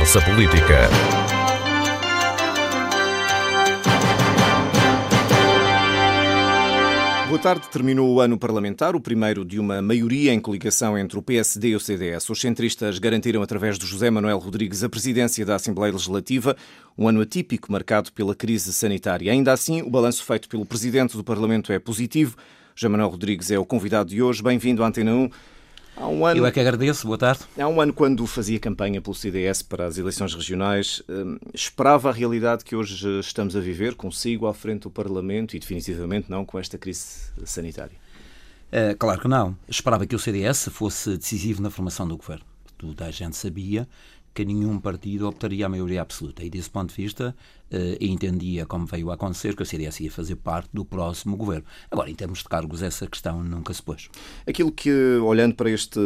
Conversa Política. Boa tarde. Terminou o ano parlamentar, o primeiro de uma maioria em coligação entre o PSD e o CDS. Os centristas garantiram, através de José Manuel Rodrigues, a presidência da Assembleia Legislativa, um ano atípico marcado pela crise sanitária. Ainda assim, o balanço feito pelo presidente do Parlamento é positivo. José Manuel Rodrigues é o convidado de hoje. Bem-vindo à Antena 1. Há um ano, Eu é que agradeço, boa tarde. Há um ano, quando fazia campanha pelo CDS para as eleições regionais, hum, esperava a realidade que hoje estamos a viver consigo à frente do Parlamento e definitivamente não com esta crise sanitária? É, claro que não. Esperava que o CDS fosse decisivo na formação do governo. Toda a gente sabia que nenhum partido optaria a maioria absoluta. E desse ponto de vista, eh, entendia, como veio a acontecer, que a CDS ia fazer parte do próximo governo. Agora, em termos de cargos, essa questão nunca se pôs. Aquilo que, olhando para este,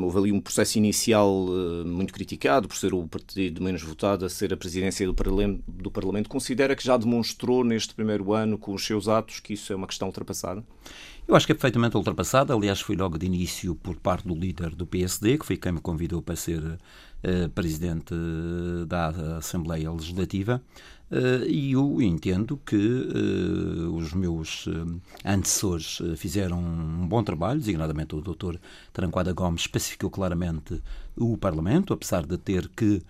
houve ali um processo inicial eh, muito criticado, por ser o partido menos votado a ser a presidência do Parlamento, do Parlamento, considera que já demonstrou neste primeiro ano, com os seus atos, que isso é uma questão ultrapassada? Eu acho que é perfeitamente ultrapassada. Aliás, foi logo de início por parte do líder do PSD, que foi quem me convidou para ser presidente da Assembleia Legislativa. Uh, e eu entendo que os meus antecessores fizeram um bom trabalho, designadamente o Dr. Tranquada Gomes especificou claramente o Parlamento, apesar de ter que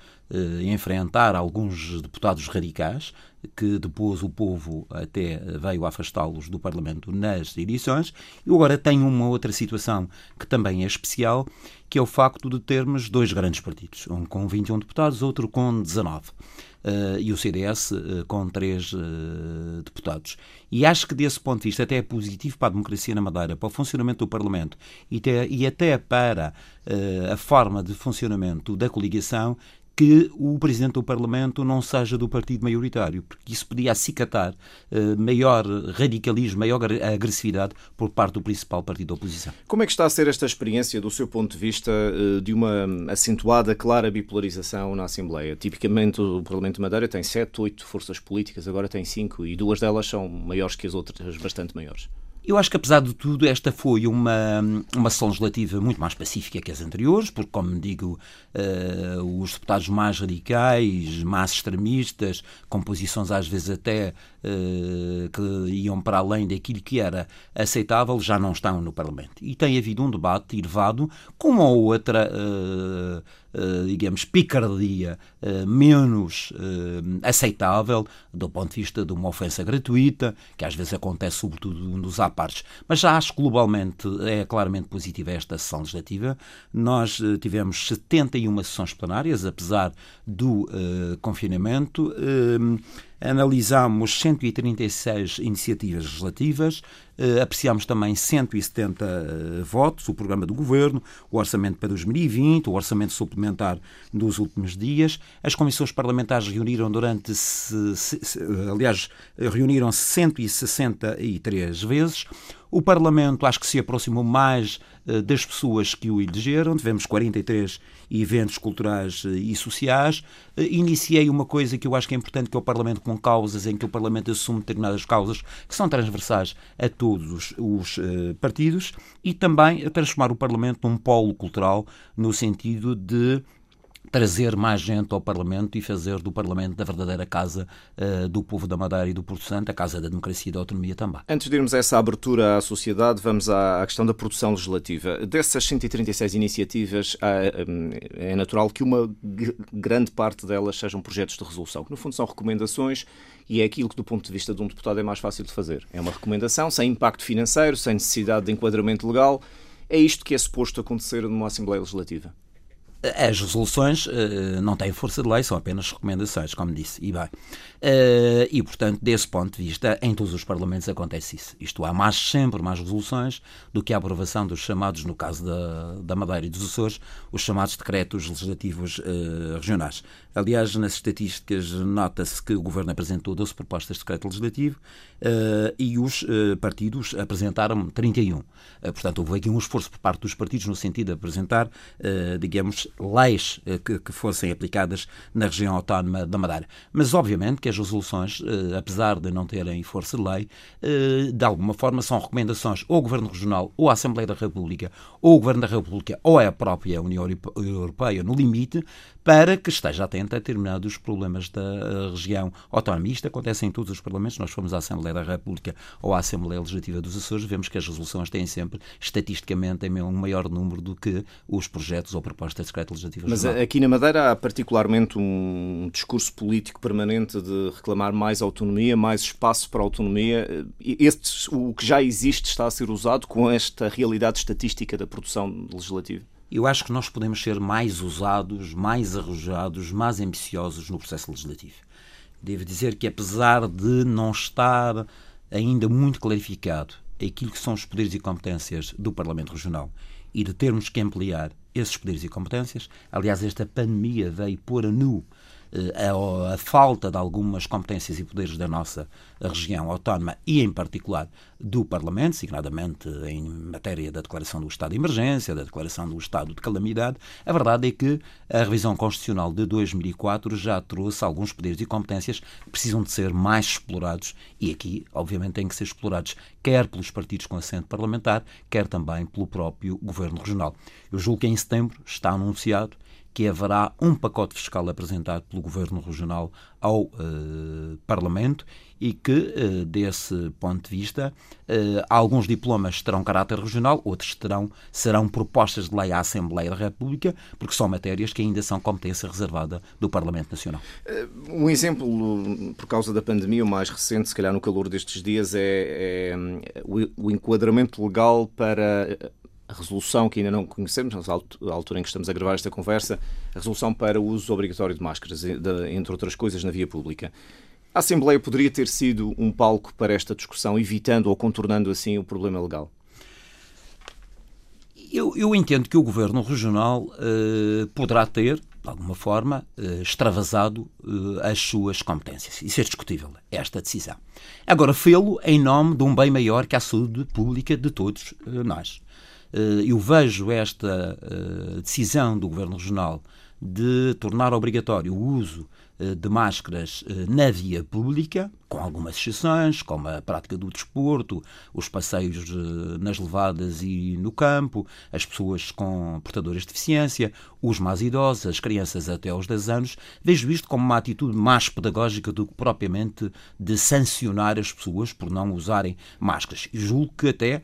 enfrentar alguns deputados radicais, que depois o povo até veio afastá-los do Parlamento nas eleições. E agora tem uma outra situação que também é especial, que é o facto de termos dois grandes partidos, um com 21 deputados, outro com 19 uh, e o CDS uh, eh, com três uh, deputados. E acho que desse ponto de vista até é positivo para a democracia na Madeira, para o funcionamento do Parlamento e, e até para a forma de funcionamento da coligação que o Presidente do Parlamento não seja do partido maioritário, porque isso podia acicatar uh, maior radicalismo, maior agressividade por parte do principal partido da oposição. Como é que está a ser esta experiência, do seu ponto de vista, uh, de uma acentuada, clara bipolarização na Assembleia? Tipicamente o Parlamento de Madeira tem sete, oito forças políticas, agora tem cinco, e duas delas são maiores que as outras, bastante maiores. Eu acho que, apesar de tudo, esta foi uma, uma sessão legislativa muito mais pacífica que as anteriores, porque, como digo, uh, os deputados mais radicais, mais extremistas, com posições às vezes até uh, que iam para além daquilo que era aceitável, já não estão no Parlamento. E tem havido um debate elevado com uma ou outra. Uh, digamos, picardia uh, menos uh, aceitável do ponto de vista de uma ofensa gratuita, que às vezes acontece sobretudo nos apartes. Mas já acho que globalmente é claramente positiva esta sessão legislativa. Nós tivemos 71 sessões plenárias, apesar do confinamento analisámos 136 iniciativas legislativas, eh, apreciámos também 170 eh, votos, o programa do Governo, o orçamento para 2020, o orçamento suplementar dos últimos dias. As comissões parlamentares reuniram durante, se, se, aliás, reuniram 163 vezes. O Parlamento acho que se aproximou mais uh, das pessoas que o elegeram. Tivemos 43 eventos culturais uh, e sociais. Uh, iniciei uma coisa que eu acho que é importante, que é o Parlamento com causas, em que o Parlamento assume determinadas causas que são transversais a todos os partidos e também a transformar o Parlamento num polo cultural no sentido de trazer mais gente ao Parlamento e fazer do Parlamento da verdadeira casa uh, do povo da Madeira e do Porto Santo, a casa da democracia e da autonomia também. Antes de irmos a essa abertura à sociedade, vamos à, à questão da produção legislativa. Dessas 136 iniciativas, é natural que uma grande parte delas sejam projetos de resolução, que no fundo são recomendações e é aquilo que, do ponto de vista de um deputado, é mais fácil de fazer. É uma recomendação sem impacto financeiro, sem necessidade de enquadramento legal. É isto que é suposto acontecer numa Assembleia Legislativa. As resoluções uh, não têm força de lei, são apenas recomendações, como disse, e bem. Uh, e, portanto, desse ponto de vista, em todos os parlamentos acontece isso. Isto há mais, sempre mais resoluções do que a aprovação dos chamados, no caso da, da Madeira e dos Açores, os chamados decretos legislativos uh, regionais. Aliás, nas estatísticas nota-se que o Governo apresentou 12 propostas de decreto legislativo e os partidos apresentaram 31. portanto, houve aqui um esforço por parte dos partidos no sentido de apresentar, digamos, leis que, que fossem aplicadas na região autónoma da Madeira. Mas, obviamente, que que as resoluções, eh, apesar de não terem força de lei, eh, de alguma forma são recomendações ao Governo Regional, ou à Assembleia da República, ou ao Governo da República, ou à própria União Europeia, no limite, para que esteja atento a determinados problemas da eh, região autónoma. Isto acontece em todos os parlamentos. Nós fomos à Assembleia da República ou à Assembleia Legislativa dos Açores, vemos que as resoluções têm sempre, estatisticamente, um maior número do que os projetos ou propostas de decreto legislativo. Mas aqui na Madeira há particularmente um discurso político permanente de reclamar mais autonomia, mais espaço para autonomia. Este, o que já existe está a ser usado com esta realidade estatística da produção legislativa? Eu acho que nós podemos ser mais usados, mais arrojados, mais ambiciosos no processo legislativo. Devo dizer que, apesar de não estar ainda muito clarificado aquilo que são os poderes e competências do Parlamento Regional e de termos que ampliar esses poderes e competências, aliás, esta pandemia veio pôr a nu a, a, falta de algumas competências e poderes da nossa região autónoma e, em particular, do Parlamento, signadamente em matéria da declaração do estado de emergência, da declaração do estado de calamidade, a verdade é que a revisão constitucional de 2004 já trouxe alguns poderes e competências que precisam de ser mais explorados e aqui, obviamente, têm que ser explorados quer pelos partidos com assento parlamentar, quer também pelo próprio Governo Regional. Eu julgo que em setembro está anunciado que haverá um pacote fiscal apresentado pelo Governo Regional ao uh, Parlamento e que, uh, desse ponto de vista, uh, alguns diplomas terão caráter regional, outros terão, serão propostas de lei à Assembleia da República, porque são matérias que ainda são competência reservada do Parlamento Nacional. Um exemplo, por causa da pandemia, o mais recente, se calhar no calor destes dias, é, é o enquadramento legal para a resolução que ainda não conhecemos, na altura em que estamos a gravar esta conversa, a resolução para o uso obrigatório de máscaras, entre outras coisas, na via pública. A Assembleia poderia ter sido um palco para esta discussão, evitando ou contornando assim o problema legal? Eu, eu entendo que o Governo Regional uh, poderá ter, de alguma forma, uh, extravasado uh, as suas competências. Isso é discutível, esta decisão. Agora, fê-lo em nome de um bem maior que a saúde pública de todos nós. Eh, eu vejo esta eh, decisão do Governo Regional de tornar obrigatório o uso eh, de máscaras na via pública, com algumas exceções, como a prática do desporto, os passeios nas levadas e no campo, as pessoas com portadoras de deficiência, os mais idosos, as crianças até aos 10 anos, vejo isto como uma atitude mais pedagógica do que propriamente de sancionar as pessoas por não usarem máscaras. Julgo que até,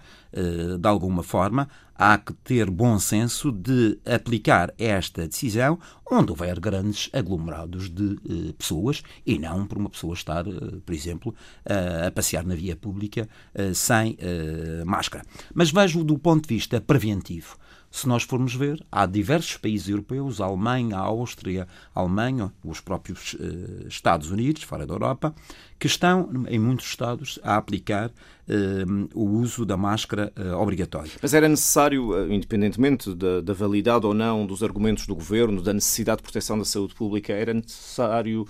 de alguma forma, há que ter bom senso de aplicar esta decisão onde houver grandes aglomerados de eh, pessoas e não por uma pessoa estar, eh, por exemplo, a passear na via pública eh, sem máscara. Mas vejo do ponto de vista preventivo. Se nós formos ver, há diversos países europeus, a Alemanha, a Áustria, a Alemanha, os próprios eh, Estados Unidos, fora da Europa, que estão, em muitos Estados, a aplicar eh, o uso da máscara eh, obrigatória. Mas era necessário, independentemente da, da validade ou não dos argumentos do governo, da necessidade de proteção da saúde pública, era necessário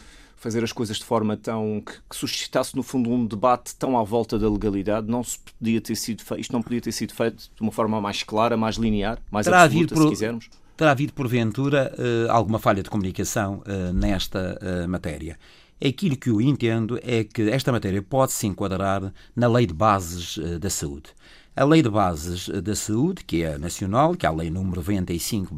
fazer as coisas de forma tão que, que, suscitasse no fundo um debate tão à volta da legalidade, não se podia ter sido feito, isto não podia ter sido feito de uma forma mais clara, mais linear, mais terá absoluta, por, se quisermos. Terá havido porventura uh, alguma falha de comunicação uh, nesta uh, matéria. Aquilo que eu entendo é que esta matéria pode se enquadrar na Lei de Bases da Saúde. A Lei de Bases da Saúde, que é nacional, que é a Lei número 95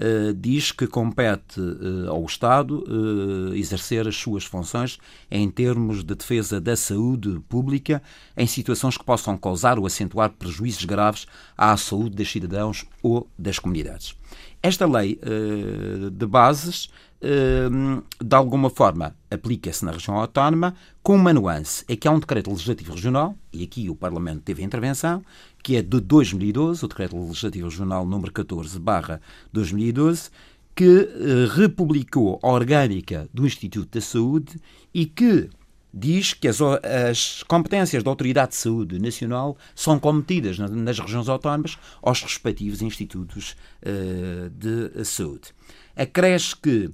2019, eh, diz que compete uh, ao Estado uh, exercer as suas funções em termos de defesa da saúde pública em situações que possam causar ou acentuar prejuízos graves à saúde dos cidadãos ou das comunidades. Esta lei de bases de alguma forma aplica-se na região autónoma com uma nuance, é que há um decreto legislativo regional, e aqui o Parlamento teve intervenção, que é de 2012, o Decreto Legislativo Regional número 14, barra 2012, que eh, republicou a orgânica do Instituto da Saúde e que diz que as, as, competências da Autoridade de Saúde Nacional são cometidas nas, regiões autónomas aos respectivos institutos uh, de saúde. Acresce que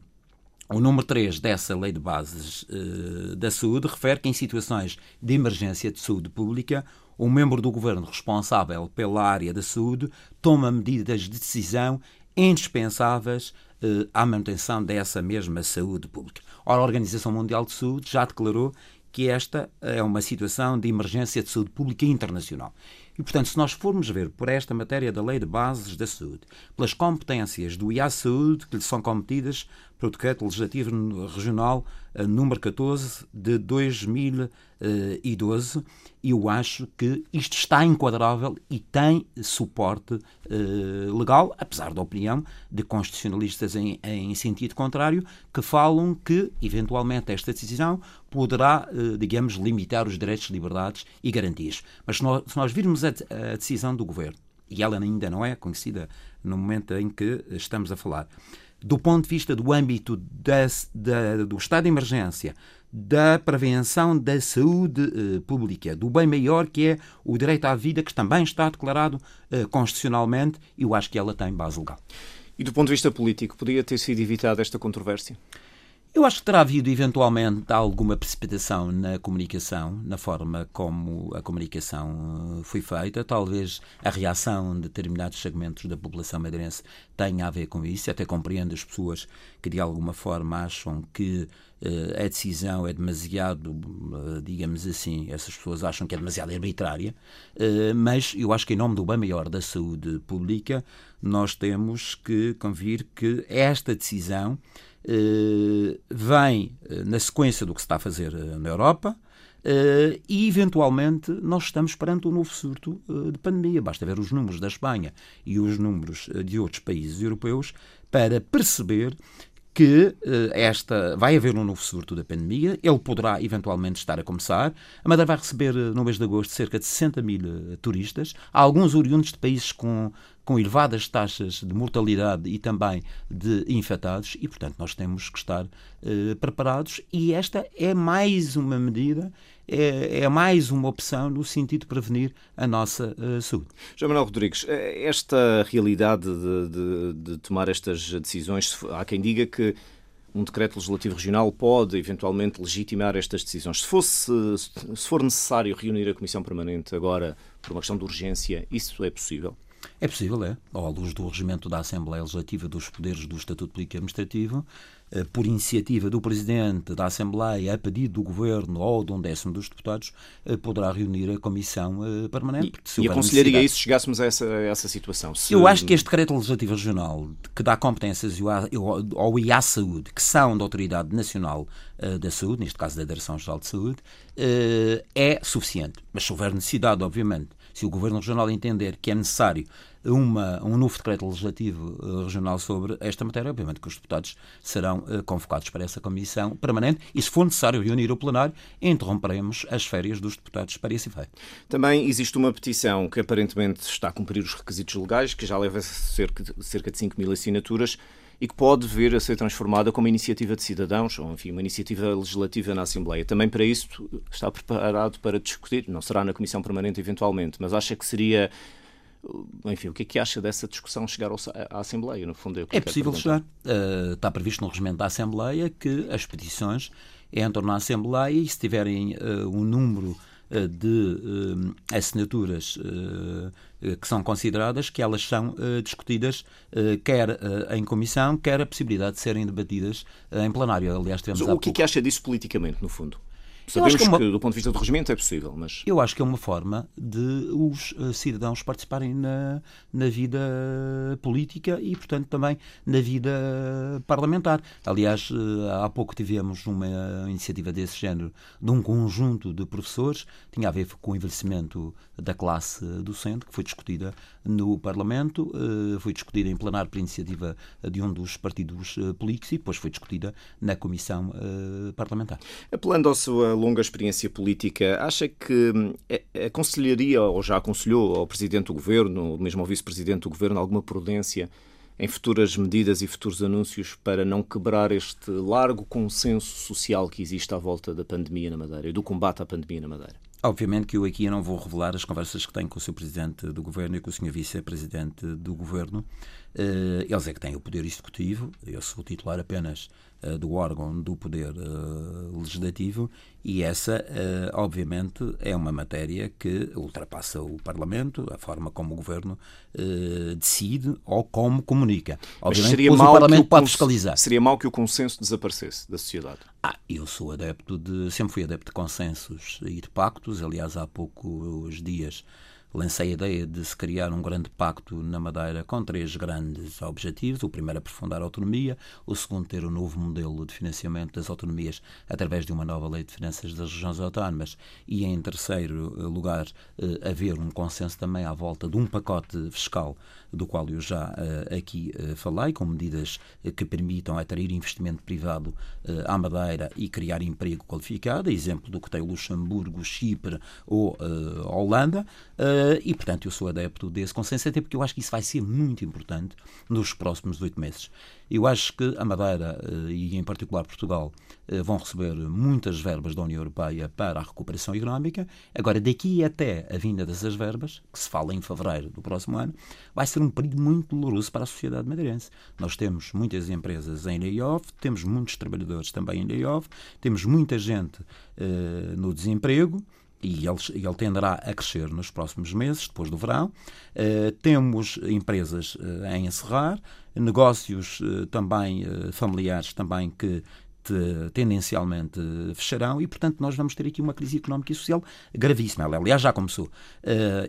o número 3 dessa Lei de Bases uh, da Saúde refere que em situações de emergência de saúde pública o membro do governo responsável pela área da saúde toma medidas de decisão indispensáveis eh, à manutenção dessa mesma saúde pública. Ora, a Organização Mundial de Saúde já declarou que esta é uma situação de emergência de saúde pública internacional. E, portanto, se nós formos ver por esta matéria da Lei de Bases da Saúde, pelas competências do IA Saúde que lhe são cometidas pelo Decreto Legislativo Regional eh, número 14 de 2012, eu acho que isto está enquadrável e tem suporte eh, legal, apesar da opinião de constitucionalistas em, em sentido contrário, que falam que, eventualmente, esta decisão poderá, eh, digamos, limitar os direitos, liberdades e garantias. Mas se nós, se nós virmos a, a decisão do governo, e ela ainda não é conhecida no momento em que estamos a falar, do ponto de vista do âmbito da, do estado de emergência, da prevenção da saúde eh, pública, do bem maior que é o direito à vida, que também está declarado eh, constitucionalmente, eu acho que ela tem base legal. E do ponto de vista político, podia ter sido evitada esta controvérsia? Eu acho que terá havido eventualmente alguma precipitação na comunicação, na forma como a comunicação eh, foi feita. Talvez a reação de determinados segmentos da população madeirense tenha a ver com isso. Até compreendo as pessoas que de alguma forma acham que a decisão é demasiado, uh, digamos assim, essas pessoas acham que é demasiado arbitrária. Uh, mas eu acho que em nome do bem maior da saúde pública nós temos que convir que esta decisão eh, vem eh, na sequência do que se está a fazer eh, na Europa. Uh, e, eventualmente, nós estamos perante um novo surto uh, de pandemia. Basta ver os números da Espanha e os números uh, de outros países europeus para perceber que esta vai haver um novo surto da pandemia. Ele poderá, eventualmente, estar a começar. A Madeira vai receber, no mês de agosto, cerca de 60 mil turistas. Há alguns oriundos de países com com elevadas taxas de mortalidade e também de infectados, e, portanto, nós temos que estar eh, preparados. E esta é mais uma medida, é, é, mais uma opção no sentido de prevenir a nossa uh, saúde. João Manuel Rodrigues, eh, esta realidade de, de, de tomar estas decisões, há quem diga que um decreto legislativo regional pode eventualmente legitimar estas decisões. Se, fosse, se for necessário reunir a Comissão Permanente agora por uma questão de urgência, isso é possível? É possível, é. À luz do regimento da Assembleia Legislativa dos Poderes do Estatuto Político Administrativo, por iniciativa do Presidente da Assembleia, a pedido do Governo ou de um décimo dos deputados, eh, poderá reunir a Comissão eh, Permanente. E, e aconselharia isso se chegássemos a essa, a essa situação? Se... Eu acho que este decreto legislativo regional, que dá competências ao IA Saúde, que são da Autoridade Nacional da Saúde, neste caso da Direção-Geral de Saúde, é suficiente. Mas se houver necessidade, obviamente, se o Governo Regional entender que é necessário uma, um novo decreto legislativo uh, regional sobre esta matéria, obviamente que os deputados serão uh, convocados para essa comissão permanente e, se for necessário reunir o plenário, interromperemos as férias dos deputados para esse efeito. Também existe uma petição que aparentemente está a cumprir os requisitos legais, que já leva cerca de 5 mil assinaturas e que pode vir a ser transformada como iniciativa de cidadãos, ou enfim, uma iniciativa legislativa na Assembleia. Também para isso está preparado para discutir, não será na Comissão Permanente eventualmente, mas acha que seria enfim, o que é que acha dessa discussão chegar à Assembleia, no fundo? É, é possível chegar. Uh, está previsto no regimento da Assembleia que as petições entram na Assembleia e se tiverem uh, um número de assinaturas que são consideradas, que elas são discutidas quer em comissão, quer a possibilidade de serem debatidas em plenário. Aliás, tivemos o que é que acha disso politicamente, no fundo? Sabemos que, é uma... que, do ponto de vista do regimento, é possível, mas... Eu acho que é uma forma de os eh, cidadãos participarem na, na vida política e, portanto, também na vida parlamentar. Aliás, eh, há pouco tivemos uma iniciativa desse género de um conjunto de professores, tinha a ver com o envelhecimento da classe docente, que foi discutida no Parlamento, eh, foi discutida em plenário por iniciativa de um dos partidos políticos e depois foi discutida na Comissão Parlamentar. Apelando ao seu longa experiência política, acha que hum, aconselharia, ou já aconselhou ao Presidente do Governo, ou mesmo ao Vice-Presidente do Governo, alguma prudência em futuras medidas e futuros anúncios para não quebrar este largo consenso social que existe à volta da pandemia na Madeira e do combate à pandemia na Madeira? Obviamente que eu aqui não vou revelar as conversas que tenho com o Sr. Presidente do Governo e com o Sr. Vice-Presidente do Governo. Uh, eles é que têm o poder executivo, eu sou titular apenas uh, do órgão do poder uh, legislativo e essa, obviamente, é uma matéria que ultrapassa o Parlamento, a forma como o Governo decide ou como comunica. Obviamente, seria o Parlamento o pode fiscalizar. Seria mau que o consenso desaparecesse da sociedade? Ah, eu sou adepto de. sempre fui adepto de consensos e de pactos. Aliás, há poucos dias lancei a ideia de se criar um grande pacto na Madeira com três grandes objetivos. O primeiro, aprofundar a autonomia. O segundo, ter um novo modelo de financiamento das autonomias através de uma nova lei de finanças das regiões autónomas. E, em terceiro lugar, eh, haver um consenso também à volta de um pacote fiscal do qual eu já uh, aqui falei, com medidas que permitam atrair investimento privado à Madeira e criar emprego qualificado, exemplo do que tem Luxemburgo, Chipre ou Holanda, e portanto eu sou adepto desse consenso, até porque eu acho que isso vai ser muito importante nos próximos oito meses. Eu acho que a Madeira eh, e, em particular, Portugal eh, vão receber muitas verbas da União Europeia para a recuperação económica. Agora, daqui até a vinda dessas verbas, que se fala em fevereiro do próximo ano, vai ser um período muito doloroso para a sociedade madeirense. Nós temos muitas empresas em layoff, temos muitos trabalhadores também em layoff, temos muita gente no desemprego e ele, ele, tenderá a crescer nos próximos meses, depois do verão. Uh, temos empresas uh, a encerrar, negócios uh, também familiares também que te, tendencialmente fecharão e, portanto, nós vamos ter aqui uma crise económica e social gravíssima. Ela, aliás, já começou.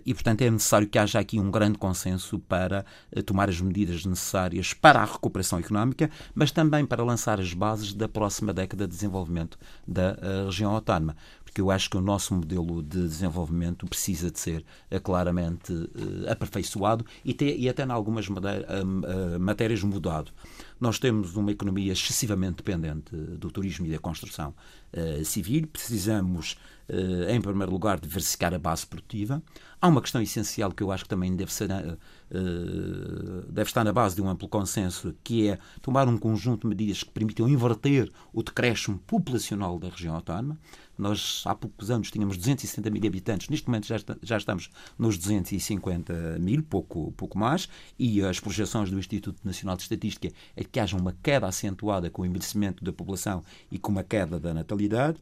e, portanto, é necessário que haja aqui um grande consenso para tomar as medidas necessárias para a recuperação económica, mas também para lançar as bases da próxima década de desenvolvimento da região autónoma porque eu acho que o nosso modelo de desenvolvimento precisa de ser uh, claramente uh, aperfeiçoado e, ter, e até em algumas uh, matérias mudado. Nós temos uma economia excessivamente dependente do turismo e da construção civil, precisamos, em primeiro lugar, diversificar a base produtiva. Há uma questão essencial que eu acho que também deve, ser, deve estar na base de um amplo consenso, que é tomar um conjunto de medidas que permitam inverter o decréscimo populacional da região autónoma. Nós, há poucos anos, tínhamos 260 mil habitantes, neste momento já, está, já estamos nos 250 mil, pouco, pouco mais, e as projeções do Instituto Nacional de Estatística é que haja uma queda acentuada com o envelhecimento da população e com uma queda da natalidade.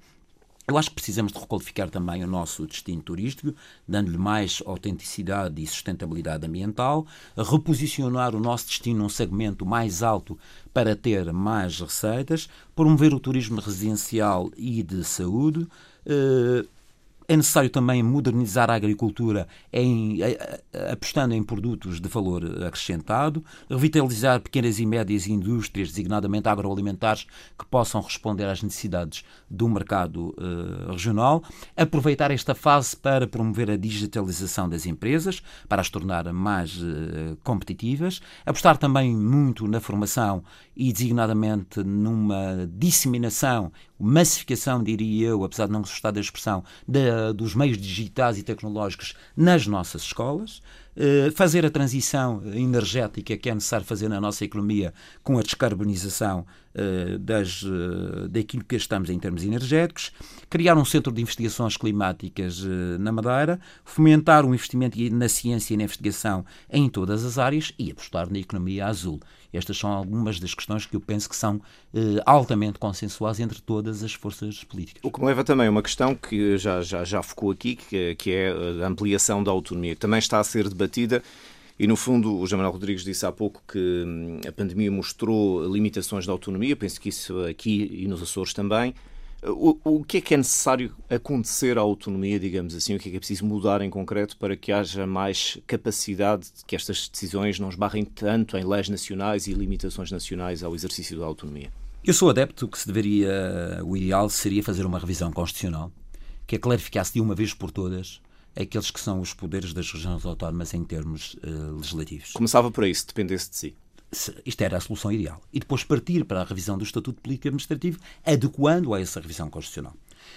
Eu acho que precisamos de requalificar também o nosso destino turístico, dando-lhe mais autenticidade e sustentabilidade ambiental, reposicionar o nosso destino num segmento mais alto para ter mais receitas, promover o turismo residencial e de saúde, eh, é necessário também modernizar a agricultura em, apostando em produtos de valor acrescentado, revitalizar pequenas e médias indústrias, designadamente agroalimentares, que possam responder às necessidades do mercado uh, regional, aproveitar esta fase para promover a digitalização das empresas, para as tornar mais uh, competitivas, apostar também muito na formação e, designadamente, numa disseminação massificação, diria eu, apesar de não gostar da expressão, de, dos meios digitais e tecnológicos nas nossas escolas, eh, fazer a transição energética que é necessário fazer na nossa economia com a descarbonização eh, das, eh, daquilo que estamos em termos energéticos, criar um centro de investigações climáticas na Madeira, fomentar o um investimento na ciência e na investigação em todas as áreas. E apostar na economia azul. Estas são algumas das questões que eu penso que são eh, altamente consensuais entre todas as forças políticas. O que me leva também a uma questão que já, já, já focou aqui, que, que é a ampliação da autonomia, que também está a ser debatida. E, no fundo, o Jamal Rodrigues disse há pouco que hum, a pandemia mostrou limitações da autonomia, penso que isso aqui e nos Açores também. O, o que é que é necessário acontecer à autonomia, digamos assim? O que é que é preciso mudar em concreto para que haja mais capacidade de que estas decisões não esbarrem tanto em leis nacionais e limitações nacionais ao exercício da autonomia? Eu sou adepto que se deveria, o ideal seria fazer uma revisão constitucional que a clarificasse de uma vez por todas aqueles que são os poderes das regiões autónomas em termos uh, legislativos. Começava por aí, se dependesse de si isto era a solução ideal. E depois partir para a revisão do Estatuto Político Administrativo, adequando a essa revisão constitucional.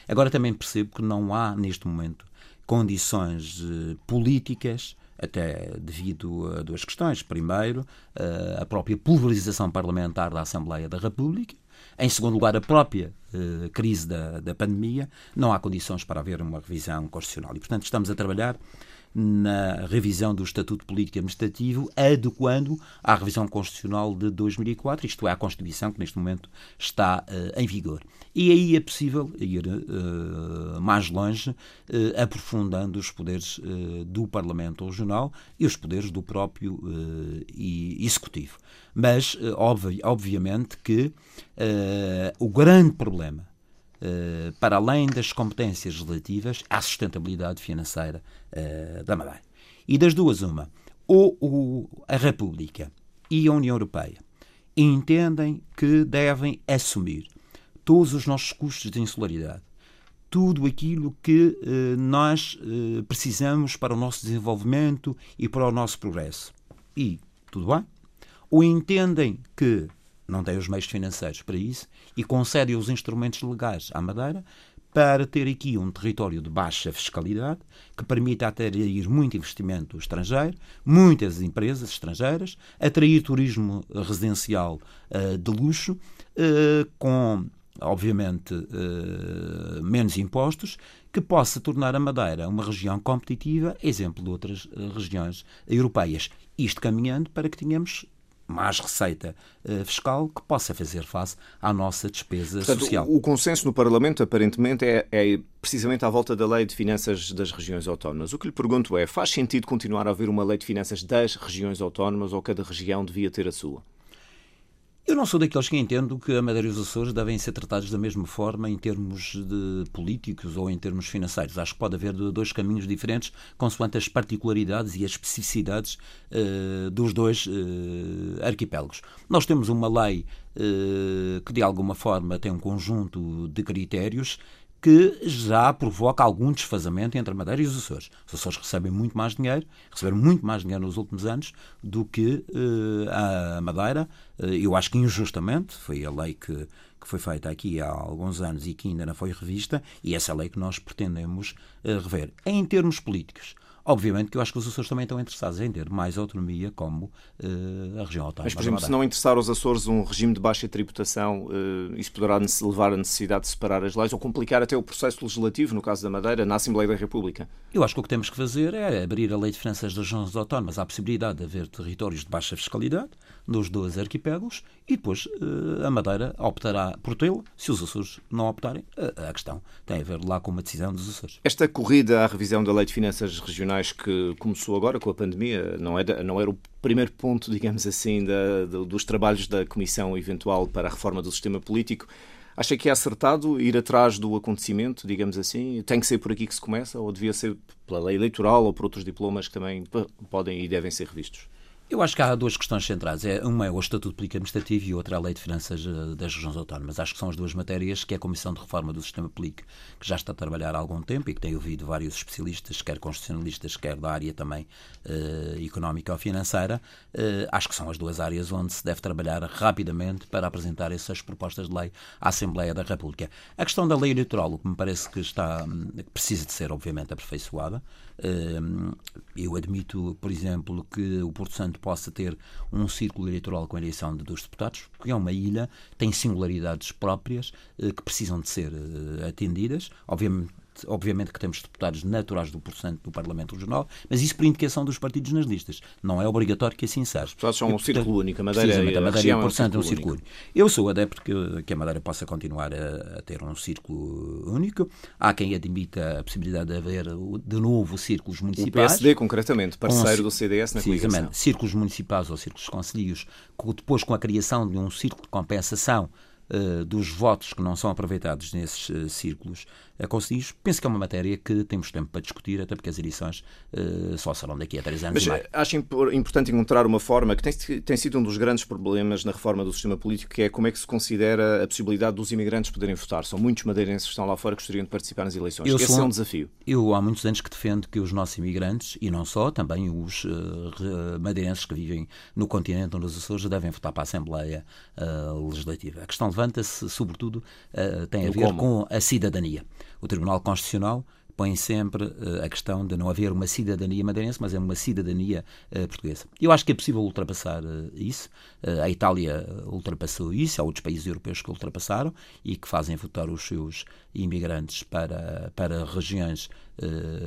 Agora também percebo que não há, neste momento, condições eh, políticas, até devido a duas questões. Primeiro, eh, a própria pulverização parlamentar da Assembleia da República, Em segundo lugar, a própria uh, crise da, da pandemia, não há condições para haver uma revisão constitucional. E, portanto, estamos a trabalhar na revisão do Estatuto Político Administrativo, adequando à revisão constitucional de 2004, isto é, à Constituição que neste momento está uh, em vigor. E aí é possível ir uh, mais longe, uh, aprofundando os poderes do Parlamento Regional e os poderes do próprio Executivo. Mas, obviamente, que o grande problema para além das competências relativas à sustentabilidade financeira uh, da Madeira. E das duas, uma, ou, a República e a União Europeia entendem que devem assumir todos os nossos custos de insularidade, tudo aquilo que uh, nós precisamos para o nosso desenvolvimento e para o nosso progresso. E tudo bem? Ou entendem que não tem os meios financeiros para isso e concede os instrumentos legais à Madeira para ter aqui um território de baixa fiscalidade que permita atrair muito investimento estrangeiro, muitas empresas estrangeiras, atrair turismo residencial uh, de luxo, uh, com, obviamente, uh, menos impostos, que possa tornar a Madeira uma região competitiva, exemplo de outras regiões europeias. Isto caminhando para que tenhamos mais receita uh, fiscal que possa fazer face à nossa despesa Portanto, social. O, o, consenso no Parlamento, aparentemente, é, é, precisamente à volta da lei de finanças das regiões autónomas. O que lhe pergunto é: faz sentido continuar a haver uma lei de finanças das regiões autónomas ou cada região devia ter a sua? Eu não sou daqueles que entendo que a Madeira e os Açores devem ser tratados da mesma forma em termos de políticos ou em termos financeiros. Acho que pode haver dois caminhos diferentes consoante as particularidades e as especificidades uh, dos dois uh, arquipélagos. Nós temos uma lei uh, que, de alguma forma, tem um conjunto de critérios que já provoca algum desfazamento entre a Madeira e os Açores. Os Açores recebem muito mais dinheiro, receberam muito mais dinheiro nos últimos anos do que uh, a Madeira. Uh, eu acho que injustamente, foi a lei que, que foi feita aqui há alguns anos e que ainda não foi revista, e essa é a lei que nós pretendemos uh, rever. Em termos políticos, Obviamente que eu acho que os Açores também estão interessados em ter mais autonomia como uh, a região autónoma. Mas, por exemplo, se não interessar aos Açores um regime de baixa tributação, uh, isso poderá levar à necessidade de separar as leis ou complicar até o processo legislativo, no caso da Madeira, na Assembleia da República? Eu acho que o que temos que fazer é abrir a lei de finanças das regiões autónomas à possibilidade de haver territórios de baixa fiscalidade nos dois arquipélagos e depois uh, a Madeira optará por tê-lo. Se os Açores não optarem, a questão tem a ver lá com uma decisão dos Açores. Esta corrida à revisão da lei de finanças regionais que começou agora com a pandemia, não era, não era o primeiro ponto, digamos assim, da, dos trabalhos da Comissão Eventual para a Reforma do Sistema Político. Acha que é acertado ir atrás do acontecimento, digamos assim? Tem que ser por aqui que se começa ou devia ser pela lei eleitoral ou por outros diplomas que também podem e devem ser revistos? Eu acho que há duas questões centrais. É, uma é o Estatuto Político Administrativo e outra é a Lei de Finanças eh, das Regiões Autónomas. Acho que são as duas matérias que a Comissão de Reforma do Sistema Político, que já está a trabalhar há algum tempo e que tem ouvido vários especialistas, quer constitucionalistas, quer da área também eh, económica ou financeira, eh, acho que são as duas áreas onde se deve trabalhar rapidamente para apresentar essas propostas de lei à Assembleia da República. A questão da lei eleitoral, o que me parece que está, que precisa de ser, obviamente, aperfeiçoada. Eu admito, por exemplo, que o Porto Santo possa ter um círculo eleitoral com a eleição de dois deputados, porque é uma ilha, tem singularidades próprias eh, que precisam de ser eh, atendidas. Obviamente, obviamente que temos deputados naturais do porcento do Parlamento Regional, mas isso por indicação dos partidos nas listas. Não é obrigatório que assim seja. Os deputados são um círculo único. A Madeira, a Madeira e o porcento é um círculo único. Eu sou adepto que, que a Madeira possa continuar a, a, ter um círculo único. Há quem admita a possibilidade de haver de novo círculos municipais. O PSD, concretamente, parceiro do CDS na coligação. Círculos municipais ou círculos concelhios, depois com a criação de um círculo de compensação uh, dos votos que não são aproveitados nesses uh, círculos conseguimos. Penso que é uma matéria que temos tempo para discutir, até porque as edições uh, só serão daqui a três anos Mas e meio. Acho importante encontrar uma forma que tem, tem sido um dos grandes problemas na reforma do sistema político, que é como é que se considera a possibilidade dos imigrantes poderem votar. São muitos madeirenses que estão lá fora que gostariam de participar nas eleições. Eu Esse é um desafio. Eu há muitos anos que defendo que os nossos imigrantes, e não só, também os uh, madeirenses que vivem no continente ou nos Açores, devem votar para a Assembleia uh, Legislativa. A questão levanta-se, sobretudo, tem a ver como? com a cidadania o Tribunal Constitucional põe sempre uh, a questão de não haver uma cidadania madeirense, mas é uma cidadania uh, portuguesa. Eu acho que é possível ultrapassar uh, isso. a Itália ultrapassou isso, há outros países europeus que ultrapassaram e que fazem votar os seus imigrantes para, para regiões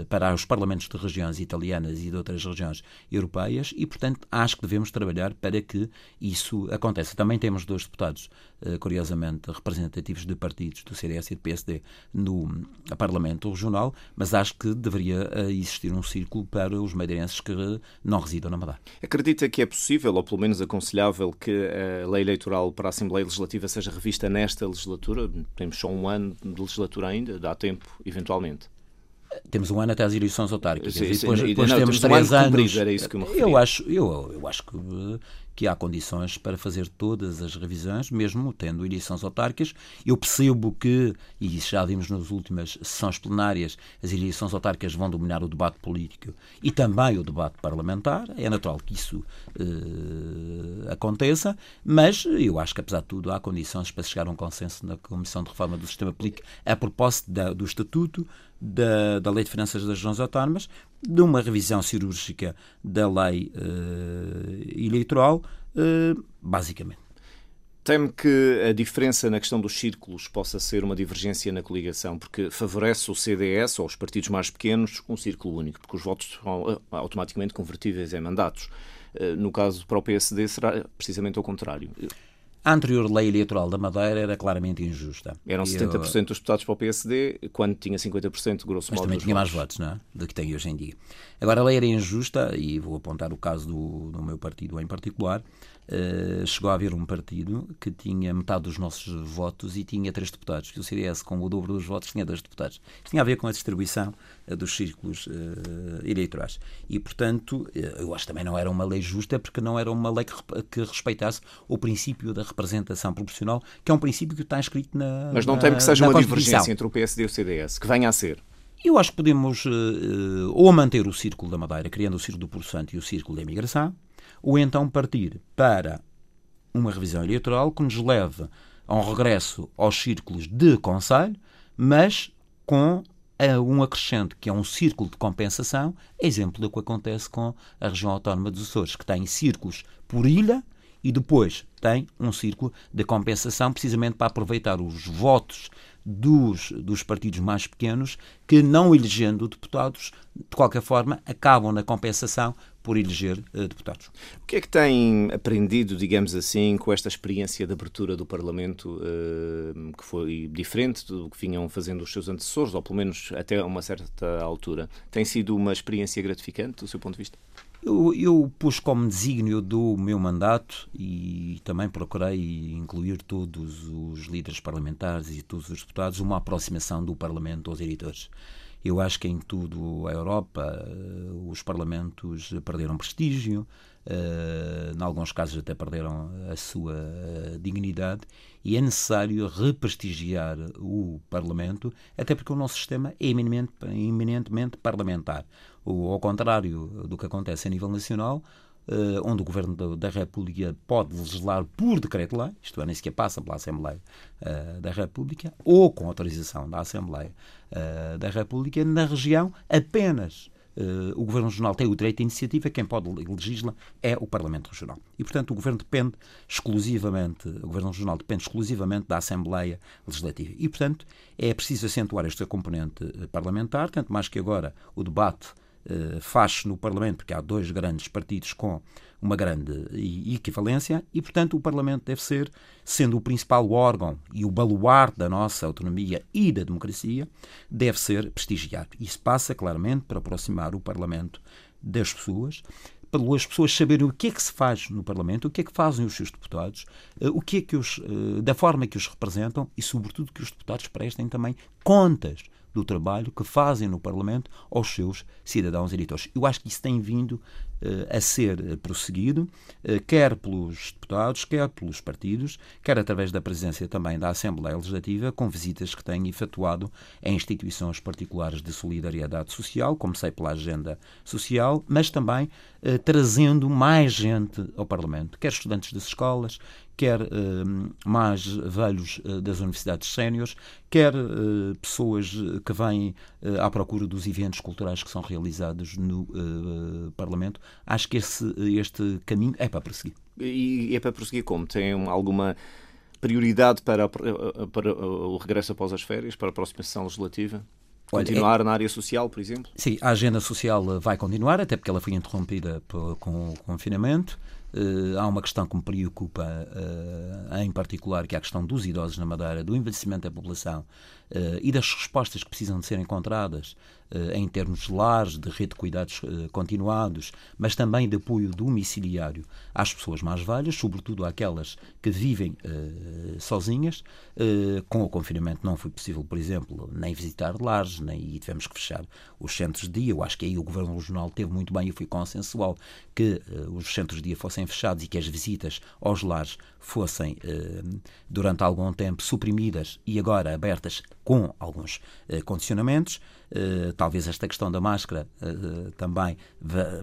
para os parlamentos de regiões italianas e de outras regiões europeias e, portanto, acho que devemos trabalhar para que isso aconteça. Também temos dois deputados, eh, curiosamente, representativos de partidos do CDS e do PSD no Parlamento Regional, mas acho que deveria eh, existir um círculo para os madeirenses que não residam na Madeira. Acredita que é possível, ou pelo menos aconselhável, que a lei eleitoral para a Assembleia Legislativa seja revista nesta legislatura? Temos só um ano de legislatura ainda, dá tempo, eventualmente. Temos um ano até as eleições autárquicas. Sim, e depois, sim, depois não, temos, temos três um ano anos. Era isso que eu, me eu acho, eu, eu acho que, que há condições para fazer todas as revisões, mesmo tendo eleições autárquicas. Eu percebo que, e isso já vimos nas últimas sessões plenárias, as eleições autárquicas vão dominar o debate político e também o debate parlamentar. É natural que isso uh, aconteça, mas eu acho que, apesar de tudo, há condições para chegar a um consenso na Comissão de Reforma do Sistema Político a propósito da, do Estatuto da, da Lei de Finanças das Regiões Autónomas, de uma revisão cirúrgica da lei uh, eleitoral, uh, basicamente. Teme que a diferença na questão dos círculos possa ser uma divergência na coligação, porque favorece o CDS ou os partidos mais pequenos um círculo único, porque os votos são eh, automaticamente convertíveis em mandatos. No caso para o PSD será precisamente ao contrário. A anterior lei eleitoral da Madeira era claramente injusta. Eram 70% eu... dos deputados para o PSD, quando tinha 50%, grosso modo. Mas também tinha votos. mais votos, não é? Do que tem hoje em dia. Agora, a lei era injusta, e vou apontar o caso do, do meu partido em particular. Uh, chegou a haver um partido que tinha metade dos nossos votos e tinha três deputados. O CDS, com o dobro dos votos, tinha dois deputados. Isto tinha a ver com a distribuição uh, dos círculos uh, eleitorais. E, portanto, eu acho que também não era uma lei justa, porque não era uma lei que, que respeitasse o princípio da representação proporcional, que é um princípio que está escrito na. Mas não na, teme que seja uma divergência entre o PSD e o CDS, que venha a ser. Eu acho que podemos ou manter o círculo da Madeira, criando o círculo do Porto Santo e o círculo da imigração, ou então partir para uma revisão eleitoral que nos leve a um regresso aos círculos de Conselho, mas com um acrescente que é um círculo de compensação, exemplo do que acontece com a região autónoma dos Açores, que tem círculos por ilha e depois tem um círculo de compensação precisamente para aproveitar os votos dos, dos partidos mais pequenos que, não elegendo deputados, de qualquer forma, acabam na compensação por eleger uh, deputados. O que é que tem aprendido, digamos assim, com esta experiência de abertura do Parlamento, uh, que foi diferente do que vinham fazendo os seus antecessores, ou pelo menos até uma certa altura? Tem sido uma experiência gratificante, do seu ponto de vista? Eu, eu pus como desígnio do meu mandato e também procurei incluir todos os líderes parlamentares e todos os deputados uma aproximação do Parlamento aos eleitores. Eu acho que em tudo a Europa eh, os parlamentos perderam prestígio, uh, em alguns casos até perderam a sua uh, dignidade e é necessário represtigiar o Parlamento, até porque o nosso sistema é eminentemente, eminentemente parlamentar. Ou, ao contrário do que acontece a nível nacional, Uh, onde o Governo da, da, República pode legislar por decreto-lei, isto é, nem sequer passa pela Assembleia uh, da República, ou com autorização da Assembleia uh, da República, na região apenas Uh, o Governo Regional tem o direito de iniciativa, quem pode legislar é o Parlamento Regional. E, portanto, o Governo depende exclusivamente, o Governo Regional depende exclusivamente da Assembleia Legislativa. E, portanto, é preciso acentuar esta componente parlamentar, tanto mais que agora o debate eh, faz no Parlamento, porque há dois grandes partidos com uma grande equivalência, e, portanto, o Parlamento deve ser, sendo o principal órgão e o baluarte da nossa autonomia e da democracia, deve ser prestigiado. Isso passa, claramente, por aproximar o Parlamento das pessoas, para as pessoas saberem o que é que se faz no Parlamento, o que é que fazem os seus deputados, eh, o que é que os, eh, da forma que os representam e, sobretudo, que os deputados prestem também contas do trabalho que fazem no Parlamento aos seus cidadãos eleitores. Eu acho que isso tem vindo uh, a ser prosseguido, uh, quer pelos deputados, quer pelos partidos, quer através da presença também da Assembleia Legislativa, com visitas que têm efetuado em instituições particulares de solidariedade social, comecei pela agenda social, mas também uh, trazendo mais gente ao Parlamento, quer estudantes das escolas, quer mais velhos das universidades séniores, quer pessoas que vêm à procura dos eventos culturais que são realizados no Parlamento. Acho que esse, este caminho é para prosseguir. E é para prosseguir como? Tem alguma prioridade para, para o regresso após as férias, para a próxima sessão legislativa? Continuar Olha, é... na área social, por exemplo? Sim, a agenda social vai continuar, até porque ela foi interrompida com o confinamento. Uh, há uma questão que me preocupa uh, em particular, que é a questão dos idosos na Madeira, do envelhecimento da população uh, e das respostas que precisam de ser encontradas em termos de lares, de rede de cuidados continuados, mas também de apoio domiciliário às pessoas mais velhas, sobretudo àquelas que vivem sozinhas. com o confinamento não foi possível, por exemplo, nem visitar lares, nem e tivemos que fechar os centros de dia. Eu acho que aí o Governo Regional teve muito bem e foi consensual que os centros de dia fossem fechados e que as visitas aos lares fossem, eh, durante algum tempo, suprimidas e agora abertas com alguns eh, condicionamentos. Eh, talvez esta questão da máscara também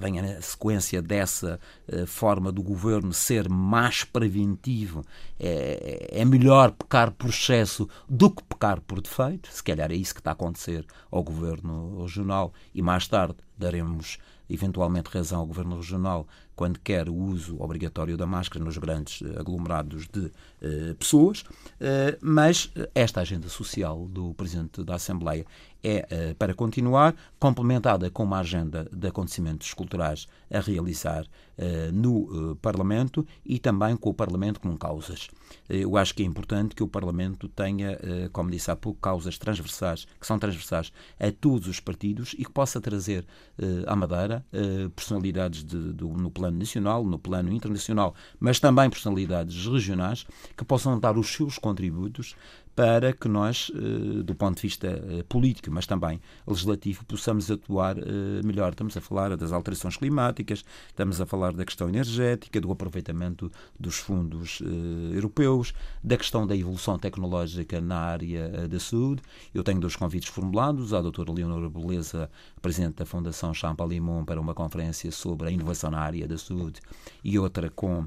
venha na sequência dessa forma do governo ser mais preventivo. É, é melhor pecar por excesso do que pecar por defeito. Se calhar é isso que está a acontecer ao governo regional e mais tarde daremos eventualmente razão ao Governo Regional quando quer o uso obrigatório da máscara nos grandes eh, aglomerados de pessoas, mas esta agenda social do Presidente da Assembleia é uh, para continuar, complementada com uma agenda de acontecimentos culturais a realizar no Parlamento e também com o Parlamento com causas. eu acho que é importante que o Parlamento tenha, como disse há pouco, causas transversais, que são transversais a todos os partidos e que possa trazer à Madeira personalidades de, no plano nacional, no plano internacional, mas também personalidades regionais que possam dar os seus contributos para que nós, eh, do ponto de vista eh, político, mas também legislativo, possamos atuar eh, melhor. Estamos a falar das alterações climáticas, estamos a falar da questão energética, do aproveitamento dos fundos europeus, da questão da evolução tecnológica na área da saúde. Eu tenho dois convites formulados à doutora Leonora Beleza, presidente da Fundação Champalimon, para uma conferência sobre a inovação na área da saúde e outra com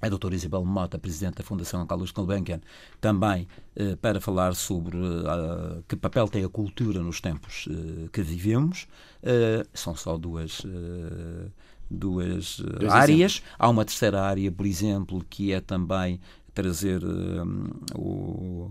a doutora Isabel Mota, presidente da Fundação Carlos Gulbenkian, também eh, para falar sobre eh, que papel tem a cultura nos tempos eh, que vivemos. Eh, são só duas, eh, duas eh, áreas. Exemplos. Há uma terceira área, por exemplo, que é também trazer o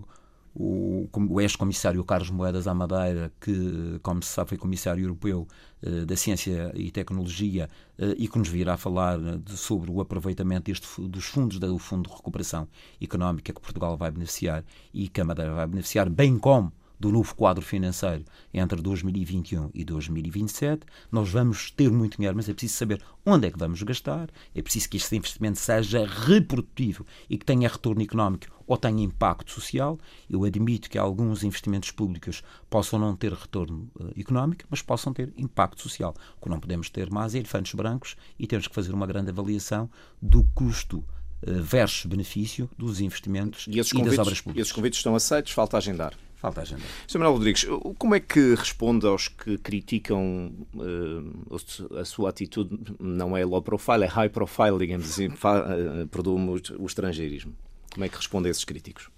o, o ex-comissário Carlos Moedas à Madeira, que, como se sabe, foi comissário europeu eh, da Ciência e Tecnologia eh, e que nos virá falar de, sobre o aproveitamento deste, dos fundos do Fundo de Recuperação Económica que Portugal vai beneficiar e que a Madeira vai beneficiar, bem como do novo quadro financeiro entre 2021 e 2027. Nós vamos ter muito dinheiro, mas é preciso saber onde é que vamos gastar, é preciso que este investimento seja reprodutivo e que tenha retorno económico ou tenha impacto social. Eu admito que alguns investimentos públicos possam não ter retorno uh, económico, mas possam ter impacto social. O que não podemos ter mais é elefantes brancos e temos que fazer uma grande avaliação do custo uh, versus benefício dos investimentos e, e das obras públicas. E esses convites estão aceitos, falta agendar. Falta agenda. Sr. Manuel Rodrigues, como é que responde aos que criticam uh, a sua atitude, não é low profile, é high profile, digamos assim, uh, perdoa-me o estrangeirismo? Como é que responde a esses críticos?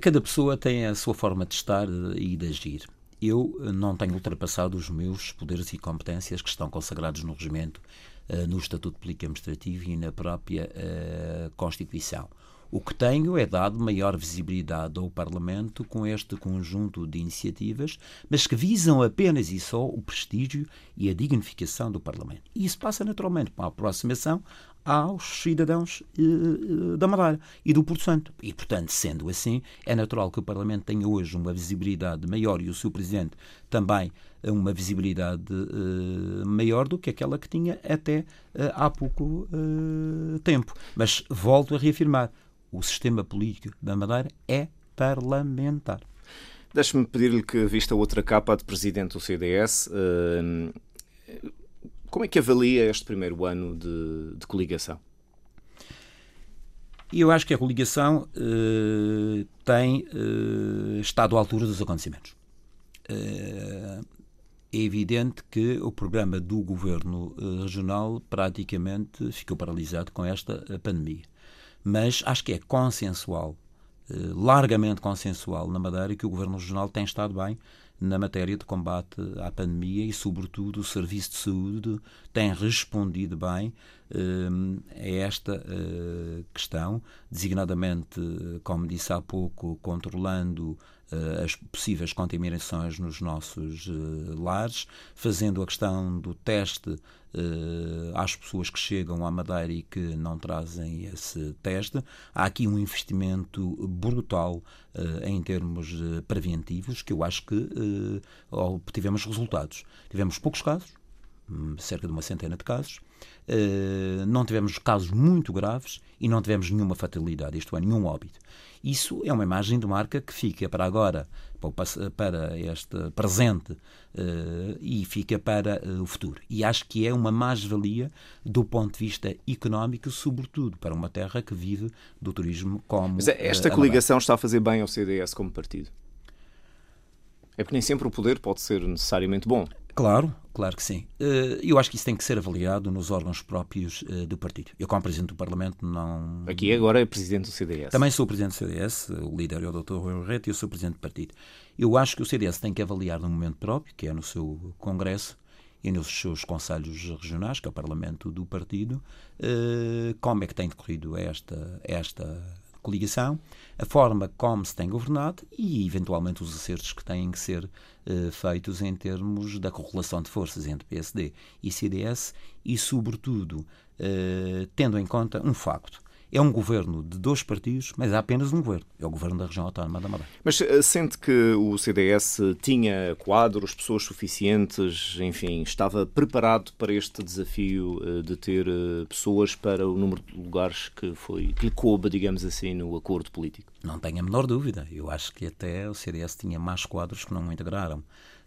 cada pessoa tem a sua forma de estar e de agir. Eu não tenho ultrapassado os meus poderes e competências que estão consagrados no regimento, no Estatuto Político Administrativo e na própria Constituição. O que tenho é dado maior visibilidade ao Parlamento com este conjunto de iniciativas, mas que visam apenas e só o prestígio e a dignificação do Parlamento. E isso passa naturalmente para a aproximação aos cidadãos eh, da Madeira e do Porto Santo. E, portanto, sendo assim, é natural que o Parlamento tenha hoje uma visibilidade maior e o seu Presidente também uma visibilidade uh, maior do que aquela que tinha até uh, há pouco tempo. Mas volto a reafirmar: o sistema político da Madeira é parlamentar. Deixe-me pedir-lhe que vista outra capa de presidente do CDS. Como é que avalia este primeiro ano de, de coligação? Eu acho que a coligação uh, tem uh, estado à altura dos acontecimentos. É evidente que o programa do governo regional praticamente ficou paralisado com esta pandemia mas acho que é consensual, eh, largamente consensual na Madeira, que o Governo Regional tem estado bem na matéria de combate à pandemia e, sobretudo, o Serviço de Saúde tem respondido bem uh, a esta uh, questão, designadamente, como disse há pouco, controlando as possíveis contaminações nos nossos lares, fazendo a questão do teste às pessoas que chegam à Madeira e que não trazem esse teste. Há aqui um investimento brutal em termos preventivos que eu acho que obtivemos resultados. Tivemos poucos casos, hum, cerca de uma centena de casos, Uh, não tivemos casos muito graves e não tivemos nenhuma fatalidade, isto é, nenhum óbito. Isso é uma imagem de marca que fica para agora, para este presente uh, e fica para uh, o futuro. E acho que é uma mais-valia do ponto de vista económico, sobretudo para uma terra que vive do turismo como. Mas esta coligação está a fazer bem ao CDS como partido? É porque nem sempre o poder pode ser necessariamente bom. Claro, claro que sim. Eh, eu acho que isso tem que ser avaliado nos órgãos próprios eh, do partido. Eu, como Presidente do Parlamento, não. Aqui agora é Presidente do CDS. Também sou Presidente do CDS, o líder é o Dr. Rui Reto e eu sou Presidente do partido. Eu acho que o CDS tem que avaliar no momento próprio, que é no seu Congresso e nos seus conselhos regionais, que é o Parlamento do partido, eh, como é que tem decorrido esta, esta coligação, a forma como se tem governado e, eventualmente, os acertos que têm que ser uh, feitos em termos da correlação de forças entre PSD e CDS e, sobretudo, uh, tendo em conta um facto é um governo de dois partidos, mas é apenas um governo. É o governo da região autónoma da Madeira. Mas eh, sente que o CDS tinha quadros, pessoas suficientes, enfim, estava preparado para este desafio eh, de ter eh, pessoas para o número de lugares que foi que lhe coube, digamos assim, no acordo político? Não tenho a menor dúvida. Eu acho que até o CDS tinha mais quadros que não integraram.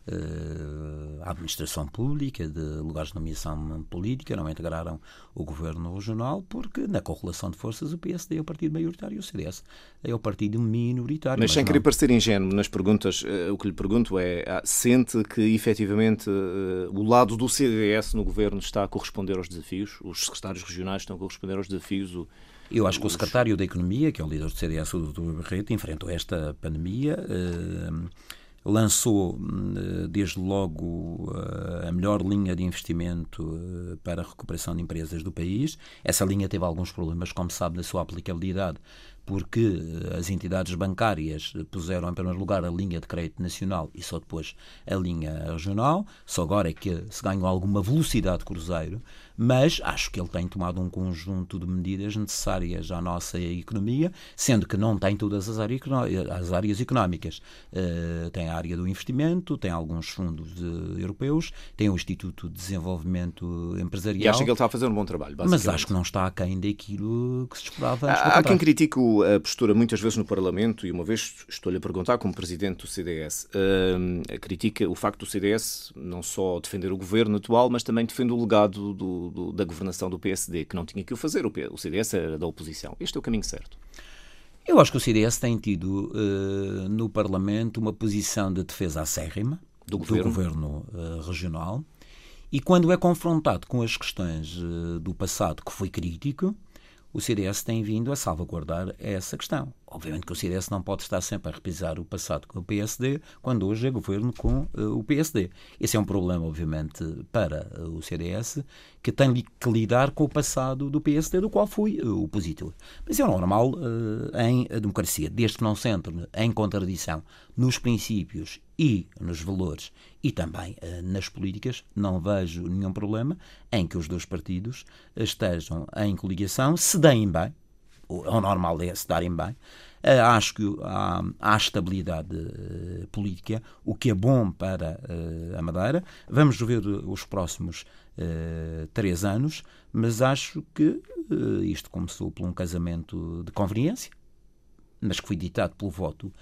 Uh, a administração pública, de lugares de nomeação política, não integraram o governo regional, porque na correlação de forças o PSD é o partido maioritário e o CDS é o partido minoritário. Mas, mas sem não... querer parecer ingênuo nas perguntas, uh, o que lhe pergunto é: ah, sente que efetivamente uh, o lado do CDS no governo está a corresponder aos desafios? Os secretários regionais estão a corresponder aos desafios? O... Eu acho que o secretário da Economia, que é o líder do CDS, o Dr. Barreto, enfrentou esta pandemia lançou hum, desde logo eh, a melhor linha de investimento eh, para a recuperação de empresas do país. Essa linha teve alguns problemas, como sabe, na sua aplicabilidade, porque eh, as entidades bancárias puseram em primeiro lugar a linha de crédito nacional e só depois a linha regional. Só agora é que se ganhou alguma velocidade cruzeiro mas acho que ele tem tomado um conjunto de medidas necessárias à nossa economia, sendo que não tem todas as, áreas, as áreas económicas. Uh, tem a área do investimento, tem alguns fundos de, europeus, tem o Instituto de Desenvolvimento Empresarial. E acha que ele está a fazer um bom trabalho, Mas acho que não está aquém daquilo que se esperava. Há, há quem critique a postura muitas vezes no Parlamento, e uma vez estou-lhe a perguntar, como Presidente do CDS, uh, critica o facto do CDS não só defender o governo atual, mas também defender o legado do, do, da governação do PSD, que não tinha que o fazer, o, o CDS era da oposição. Este é o caminho certo. Eu acho que o CDS tem tido uh, no Parlamento uma posição de defesa acérrima do governo, do governo uh, regional e quando é confrontado com as questões uh, do passado que foi crítico, o CDS tem vindo a salvaguardar essa questão. Obviamente que o CDS não pode estar sempre a repisar o passado com o PSD, quando hoje é governo com uh, o PSD. Esse é um problema, obviamente, para uh, o CDS, que tem que lidar com o passado do PSD, do qual foi uh, opositor. Mas é normal em democracia, desde que não se entre em contradição nos princípios e nos valores e também nas políticas, não vejo nenhum problema em que os dois partidos estejam em coligação, se deem bem, o normal é se darem bem. Uh, acho que há, há estabilidade uh, política, o que é bom para uh, a Madeira. Vamos ver os próximos três anos, mas acho que isto começou por um casamento de conveniência, mas que foi ditado pelo voto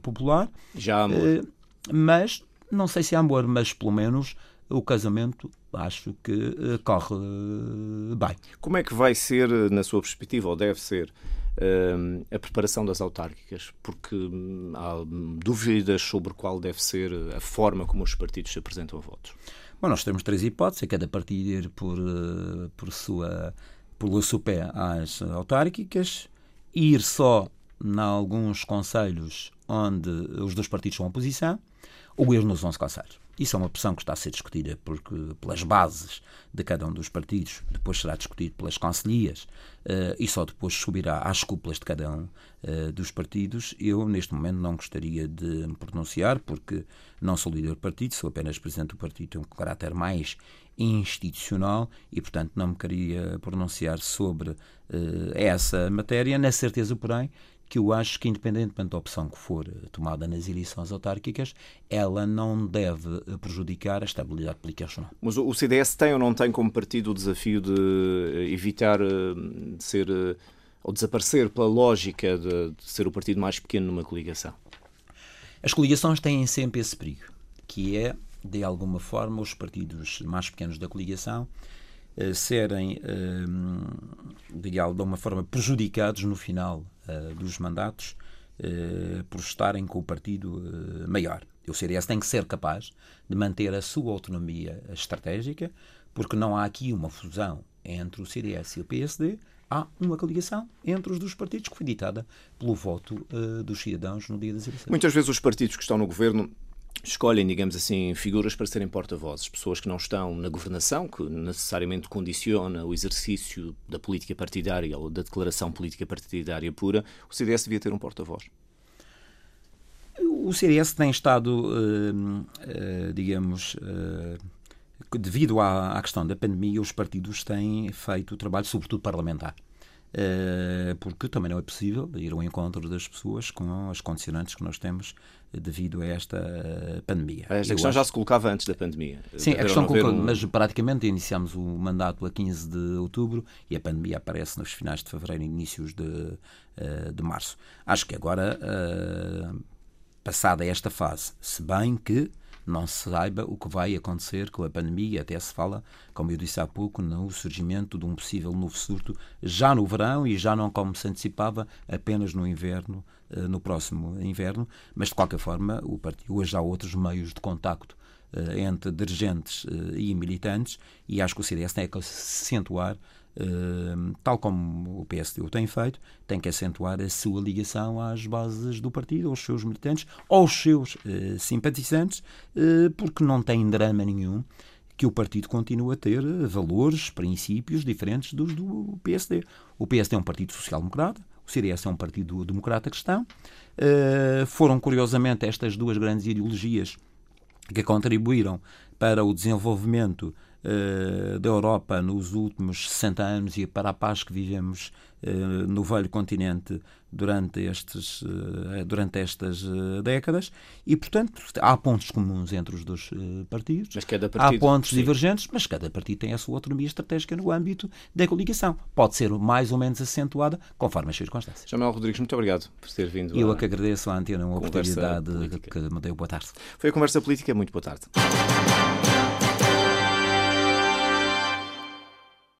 popular. Já amor. mas não sei se há amor, mas pelo menos o casamento acho que uh, corre uh, bem. Como é que vai ser, na sua perspectiva, ou deve ser, a preparação das autárquicas? Porque hum, há dúvidas sobre qual deve ser a forma como os partidos se apresentam a votos. Bom, nós temos três hipóteses, cada partido ir por, por sua pelo sopé às autárquicas, ir só em alguns conselhos onde os dois partidos são oposição, ou ir nos 11 conselhos. Isso é uma opção que está a ser discutida porque, pelas bases de cada um dos partidos, depois será discutido pelas conselhias uh, e só depois subirá às cúpulas de cada um uh, dos partidos. Eu, neste momento, não gostaria de me pronunciar porque não sou líder do partido, sou apenas presidente do partido, tenho um caráter mais institucional e, portanto, não me queria pronunciar sobre uh, essa matéria, na certeza, porém, que eu acho que, independentemente da opção que for tomada nas eleições autárquicas, ela não deve prejudicar a estabilidade política regional. Mas o CDS tem ou não tem como partido o desafio de evitar de ser ou desaparecer pela lógica de, de ser o partido mais pequeno numa coligação? As coligações têm sempre esse perigo, que é, de alguma forma, os partidos mais pequenos da coligação eh, serem, eh, de alguma forma, prejudicados no final eh, dos mandatos por estarem com o partido maior. O CDS tem que ser capaz de manter a sua autonomia estratégica, porque não há aqui uma fusão entre o CDS e o PSD, há uma coligação entre os dois partidos que foi ditada pelo voto uh, dos cidadãos no dia das eleições. Muitas vezes os partidos que estão no governo escolhem, digamos assim, figuras para serem porta-vozes, pessoas que não estão na governação, que necessariamente condiciona o exercício da política partidária ou da declaração política partidária pura, o CDS devia ter um porta-voz. O CDS tem estado, uh, uh, digamos, uh, devido à, à, questão da pandemia, os partidos têm feito o trabalho, sobretudo parlamentar. Eh, porque também não é possível ir ao encontro das pessoas com as condicionantes que nós temos devido a esta eh, pandemia. Esta questão acho... já se colocava antes da pandemia. Sim, a questão colocou, um... mas praticamente iniciamos o mandato a 15 de outubro e a pandemia aparece nos finais de fevereiro e inícios de, eh, de março. Acho que agora, passada esta fase, se bem que não se saiba o que vai acontecer com a pandemia. Até se fala, como eu disse há pouco, no surgimento de um possível novo surto já no verão e já não como se antecipava apenas no inverno, eh, no próximo inverno. Mas de qualquer forma, o partido hoje há outros meios de contacto eh, entre dirigentes eh, e militantes e acho que o CDS tem que acentuar tal como o PSD o tem feito, tem que acentuar a sua ligação às bases do partido, aos seus militantes, aos seus uh, simpatizantes, uh, porque não tem drama nenhum que o partido continue a ter valores, princípios diferentes dos do PSD. O PSD é um partido social-democrata, o CDS é um partido democrata cristão. Uh, foram, curiosamente, estas duas grandes ideologias que contribuíram para o desenvolvimento da Europa nos últimos 60 anos e para a paz que vivemos uh, no velho continente durante, estes, uh, durante estas décadas e, portanto, há pontos comuns entre os dois partidos, partido, há pontos sim. divergentes, mas cada partido tem a sua autonomia estratégica no âmbito da coligação. Pode ser mais ou menos acentuada conforme as circunstâncias. Manuel Rodrigues, muito obrigado por ter vindo. Eu a... é que agradeço à Antena a oportunidade que me deu. Boa tarde. Foi a Conversa Política. Muito boa tarde.